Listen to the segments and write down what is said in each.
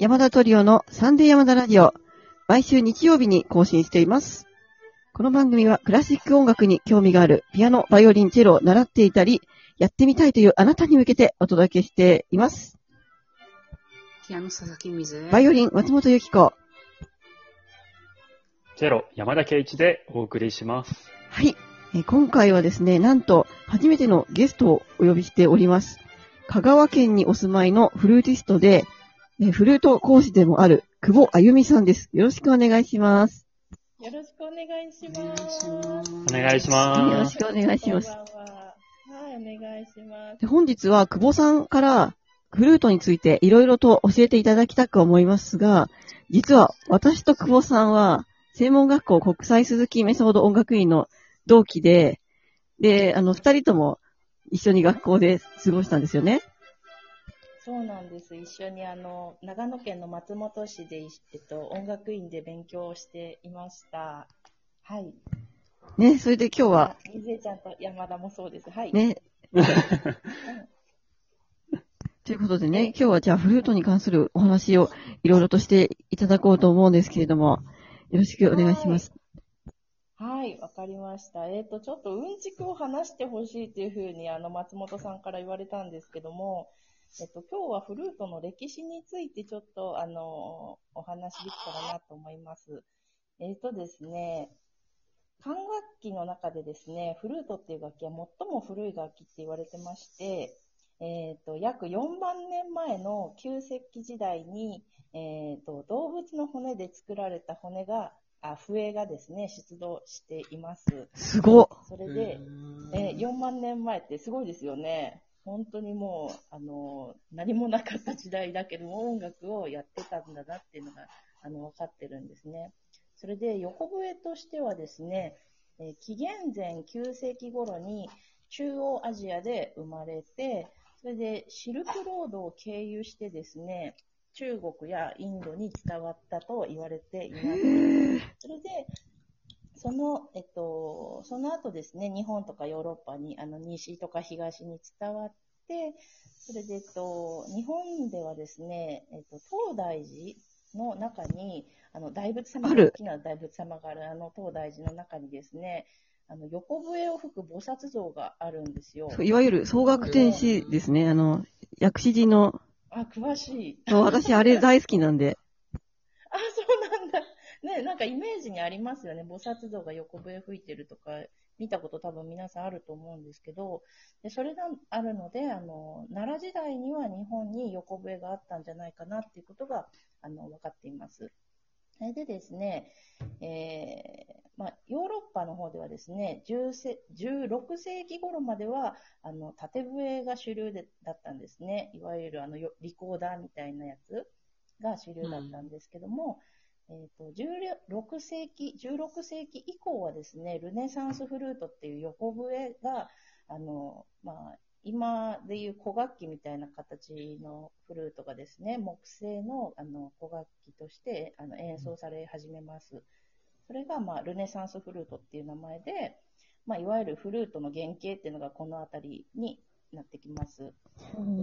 山田トリオのサンデー山田ラジオ、毎週日曜日に更新しています。この番組はクラシック音楽に興味があるピアノ、バイオリン、チェロを習っていたり、やってみたいというあなたに向けてお届けしています。ピアノ佐々木水。バイオリン、松本由紀子。チェロ、山田圭一でお送りします。はい。えー今回はですね、なんと初めてのゲストをお呼びしております。香川県にお住まいのフルーティストで、えーフルート講師でもある久保あゆみさんです。よろしくお願いします。よろしくお願いします。お願いしはいよろます。しくお願いします。は。はい、お願いします。で本日は久保さんからフルートについていろいろと教えていただきたく思いますが、実は私と久保さんは専門学校国際鈴木メソード音楽院の同期で、で、あの、二人とも一緒に学校で過ごしたんですよね。そうなんです。一緒にあの、長野県の松本市で、えっと、音楽院で勉強をしていました。はい。ね、それで今日は、あ、水江ちゃんと山田もそうです。はい。ね、ということでね、今日はじゃあフルートに関するお話をいろいろとしていただこうと思うんですけれども、よろしくお願いします。はい、わかりました。えっ、と、ちょっとうんちくを話してほしいというふうに、あの、松本さんから言われたんですけども、えっと、今日はフルートの歴史についてちょっと、あの、お話できたらなと思います。えっ、とですね、管楽器の中でですね、フルートっていう楽器は最も古い楽器って言われてまして、えっ、と、約4万年前の旧石器時代に、えっ、と、動物の骨で作られた骨が、あ、笛がですね、出土しています。すごっ。それで、えー4万年前ってすごいですよね。本当にもう、あの、何もなかった時代だけども、音楽をやってたんだなっていうのが、あの、分かってるんですね。それで、横笛としてはですね、えー紀元前9世紀頃に中央アジアで生まれて、それでシルクロードを経由してですね、中国やインドに伝わったと言われています。それで、その、えっと、その後ですね、日本とかヨーロッパに、あの、西とか東に伝わって、それで、えっと、日本ではですね、えっと、東大寺の中に、あの、大仏様が、ある大きな大仏様がある、あの、東大寺の中にですね、あの、横笛を吹く菩薩像があるんですよ。いわゆる総額天使ですね。あの、薬師寺の、あ、詳しい。私あれ大好きなんで。なん。かイメージにありますよね。菩薩像が横笛吹いてるとか、見たこと多分皆さんあると思うんですけど、でそれがあるので、あの、奈良時代には日本に横笛があったんじゃないかなっていうことが、あの、分かっています。それでですね、えーまあ、ヨーロッパの方ではですね、16世紀頃までは、あの、縦笛が主流でだったんですね。いわゆるあの、リコーダーみたいなやつが主流だったんですけども、えっ、と、16世紀、16世紀以降はですね、ルネサンスフルートっていう横笛が、あの、まあ、今でいう古楽器みたいな形のフルートがですね、木製のあの古楽器としてあの演奏され始めます。それが、まあ、ルネサンスフルートっていう名前で、まあ、いわゆるフルートの原型っていうのがこの辺りになってきます。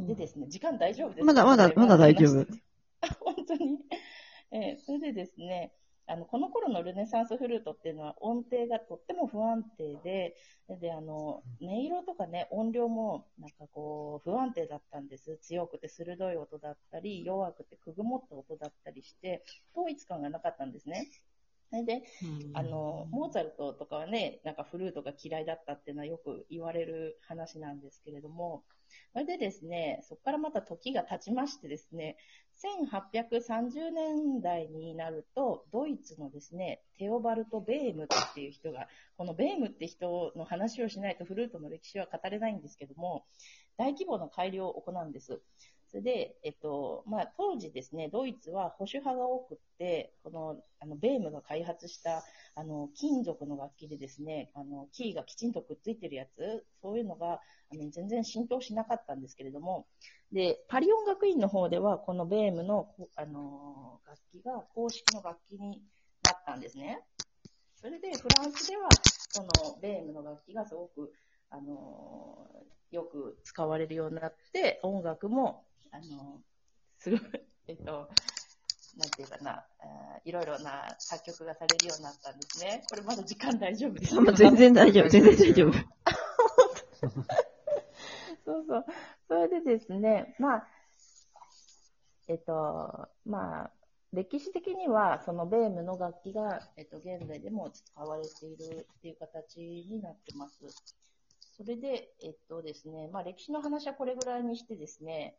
でですね、時間大丈夫ですか？まだまだまだ大丈夫。あ、本当に。えーそれでですね、あの、この頃のルネサンスフルートっていうのは音程がとっても不安定で、で、あの、音色とかね、音量もなんかこう、不安定だったんです。強くて鋭い音だったり、弱くてくぐもった音だったりして、統一感がなかったんですね。それで、あの、モーツァルトとかはね、なんかフルートが嫌いだったっていうのはよく言われる話なんですけれども、それでですね、そこからまた時が経ちましてですね、1830年代になると、ドイツのですね、テオバルト・ベームっていう人が、このベームって人の話をしないとフルートの歴史は語れないんですけども、大規模な改良を行うんです。それで、えっと、まあ、当時ですね、ドイツは保守派が多くって、この、あの、ベームが開発した、あの、金属の楽器でですね、あの、キーがきちんとくっついてるやつ、そういうのが、あの、全然浸透しなかったんですけれども、で、パリ音楽院の方では、このベームの、こあの、楽器が公式の楽器になったんですね。それで、フランスでは、このベームの楽器がすごく、あの、よく使われるようになって、音楽も、あの、すごい、えっと、なんていうかな、えーいろいろな作曲がされるようになったんですね。これまだ時間大丈夫ですか？まあ全然大丈夫、全然大丈夫。そうそう。それでですね、まあ、えっと、まあ、歴史的には、そのベームの楽器が、えっと、現在でも使われているっていう形になってます。それで、えっとですね、まあ、歴史の話はこれぐらいにしてですね、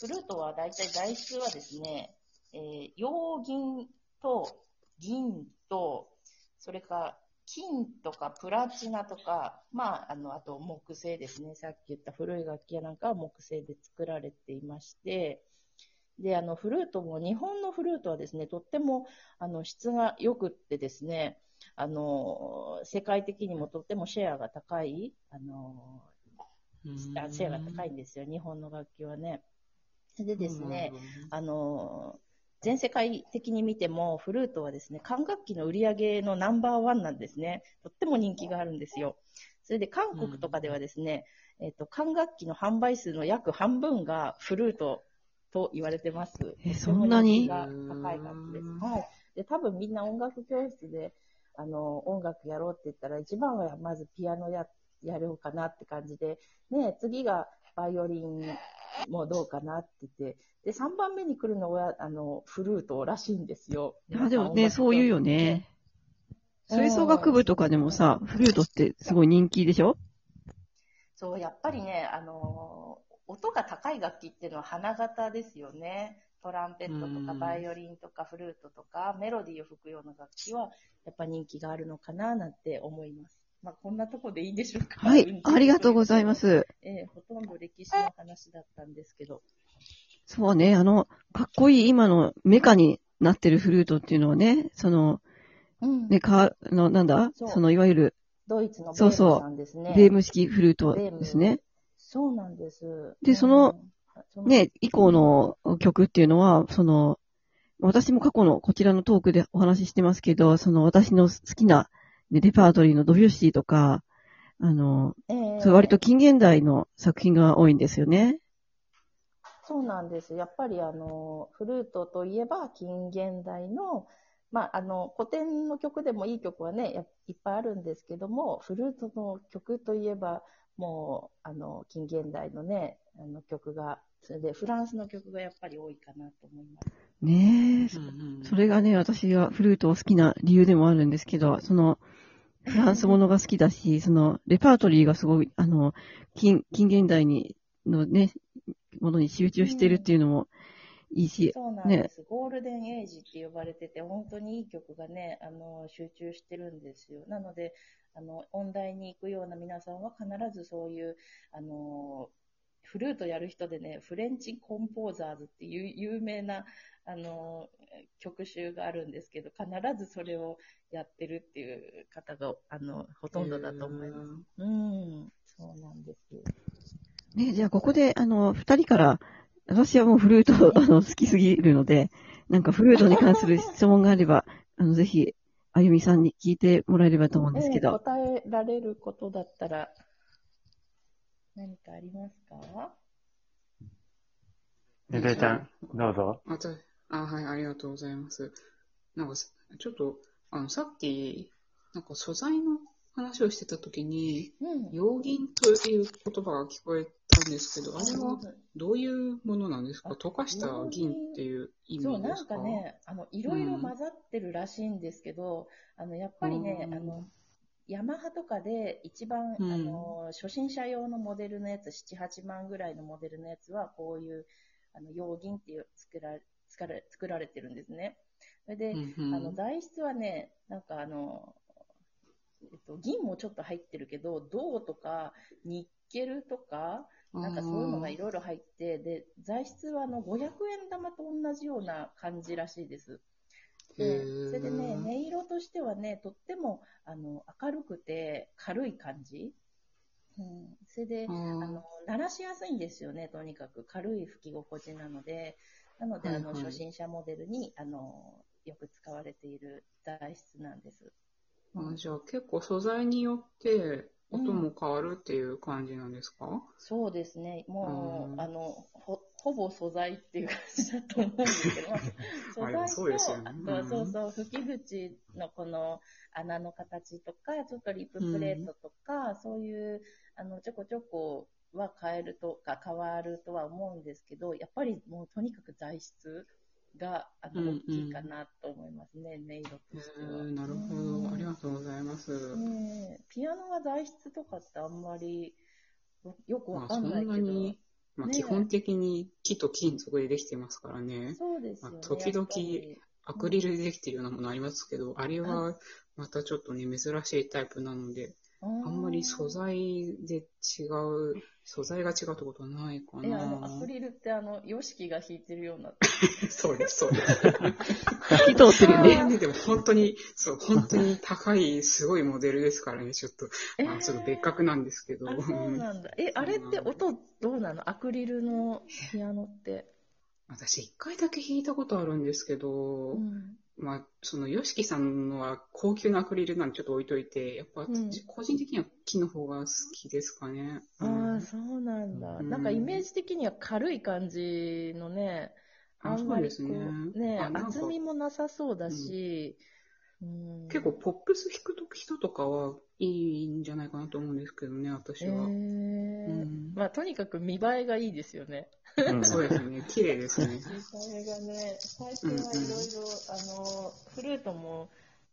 フルートは大体材質はですね、えー、陽銀と銀と、それか金とかプラチナとか、まあ、あの、あと木製ですね。さっき言った古い楽器やなんかは木製で作られていまして、で、あの、フルートも、日本のフルートはですね、とっても、あの、質が良くってですね、あの、世界的にもとってもシェアが高い、あの、あシェアが高いんですよ、日本の楽器はね。でですね、あの、全世界的に見ても、フルートはですね、管楽器の売り上げのナンバーワンなんですね。とっても人気があるんですよ。それで韓国とかではですね、えっと、管楽器の販売数の約半分がフルートと言われてます。えそんなに高い楽器です。はい。で、多分みんな音楽教室で、あの、音楽やろうって言ったら、一番はまずピアノや、やろうかなって感じで、ね、次がバイオリンもどうかなって言って、で、3番目に来るのは、あの、フルートらしいんですよ。いや、でもね、そう言うよね。吹奏楽部とかでもさ、フルートってすごい人気でしょ？そう、やっぱりね、あの、音が高い楽器っていうのは花形ですよね。トランペットとかうんバイオリンとかフルートとかメロディーを吹くような楽器はやっぱ人気があるのかななんて思います。まあこんなとこでいいでしょうか。はい、ありがとうございま。す。ええほとんど歴史の話だったんですけど。そうね、あの、かっこいい今のメカになってるフルートっていうのはね、その、うんね、か、あの、なんだ？そうその、いわゆる、ドイツのベームそうそうさんですね。ベーム式フルートですね。そうなんです。でそのね、以降の曲っていうのは、その、私も過去のこちらのトークでお話ししてますけど、その私の好きな、ね、レパートリーのドビュッシーとか、あの、ええそれ割と近現代の作品が多いんですよね。そうなんです。やっぱりあの、フルートといえば近現代の、まあ、あの、古典の曲でもいい曲はね、やいっぱいあるんですけども、フルートの曲といえば、もう、あの、近現代のね、あの曲が、それでフランスの曲がやっぱり多いかなと思います。ねえ、それがね、私がフルートを好きな理由でもあるんですけど、その、フランスものが好きだし、その、レパートリーがすごい、あの、近、近現代に、のね、ものに集中してるっていうのもいいし、そうなんです、ゴールデンエイジって呼ばれてて、本当にいい曲がね、あの、集中してるんですよ。なので、あの、音大に行くような皆さんは必ずそういう、あの、フルートやる人でね、フレンチコンポーザーズっていう有名な、あの、曲集があるんですけど、必ずそれをやってるっていう方が、あの、ほとんどだと思います。うん、そうなんです。ね、じゃあここで、あの、二人から、私はもうフルート、あの、好きすぎるので、なんかフルートに関する質問があれば、あの、ぜひ、あゆみさんに聞いてもらえればと思うんですけええど。答えられることだったら、何かありますか？ねべちゃん、どうぞ。あ、たあ、はい、ありがとうございます。なんか、ちょっと、あの、さっき、なんか素材の話をしてたときに、うん。陽銀という言葉が聞こえたんですけど、あれはどういうものなんですか？あ溶かした銀っていう意そう、なん味ですかかね、あの、いろいろ混ざってるらしいんですけど、あの、やっぱりね、うんあの、ヤマハとかで一番、うんあの、初心者用のモデルのやつ、7、8万ぐらいのモデルのやつは、こういう、あの、陽銀っていう作られ、作られ作られてるんですね。それで、うんうんあの、材質はね、なんかあの、えっと、銀もちょっと入ってるけど、銅とか、ニッケルとか、なんかそういうのがいろいろ入って、で、材質はあの500円玉と同じような感じらしいです。で、へーそれでね、音色としてはね、とってもあの明るくて軽い感じ。うん、それで、あの、鳴らしやすいんですよね、とにかく。軽い吹き心地なので。なので、あの、初心者モデルに、あの、よく使われている材質なんです。あじゃあ結構素材によって音も変わるっていう感じなんですか、そうですね。もう、うんあの、ほ、ほぼ素材っていう感じだと思うんですけど、まあ素材と、そうそうそう、吹き口のこの穴の形とか、ちょっとリッププレートとか、そういう、あの、ちょこちょこは変えるとか、変わるとは思うんですけど、やっぱりもうとにかく材質が、あの、大きいかなと思いますね、音色とへしては。ーなるほうんど。ありがとうございます。ピアノは材質とかってあんまりよくわかんないけど。まあ、ね基本的に木と金属でできてますからね。そうですよね。まあ時々アクリルでできてるようなものありますけど、あれはまたちょっとね、珍しいタイプなので、ああんまり素材で違う、素材が違うってことはないかえ、あの、アなク。リルってあの、ヨシキが弾いてるような。そうです、そうです。透き通ってるよね。ね、でも本当に、そう、本当に高い、すごいモデルですからね、ちょっと、えまあ、ちょっと別格なんですけど。あ、そうなんだ。え、あれって音どうなの？アクリルのピアノって。私、一回だけ弾いたことあるんですけど、うん。まあ、その、ヨシキさんのは高級なアクリルなんでちょっと置いといて、やっぱ、うん個人的には木の方が好きですかね。あうんあ、そうなんだ。うんなんかイメージ的には軽い感じのね、ああんまりこそうねう、ね、厚みもなさそうだし、うん結構、ポップス弾くと人とかはいいんじゃないかなと思うんですけどね、私えは。ーんまあ、とにかく見栄えがいいですよね。うん。そうですね、綺麗ですね。見栄えがね、最近はいろいろ、あの、フルートも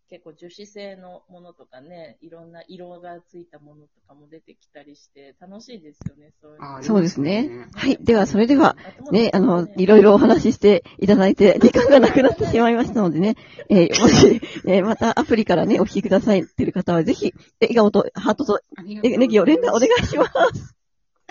結構樹脂製のものとかね、いろんな色がついたものとかも出てきたりして、楽しいですよね、そういうそうですね。はい。では、それでは、あね、あの、いろいろお話ししていただいて、時間がなくなってしまいましたのでね、えーもし、えーまたアプリからね、お聞きくださいっていう方は、ぜひ、笑顔とハートとネギを連打お願いします。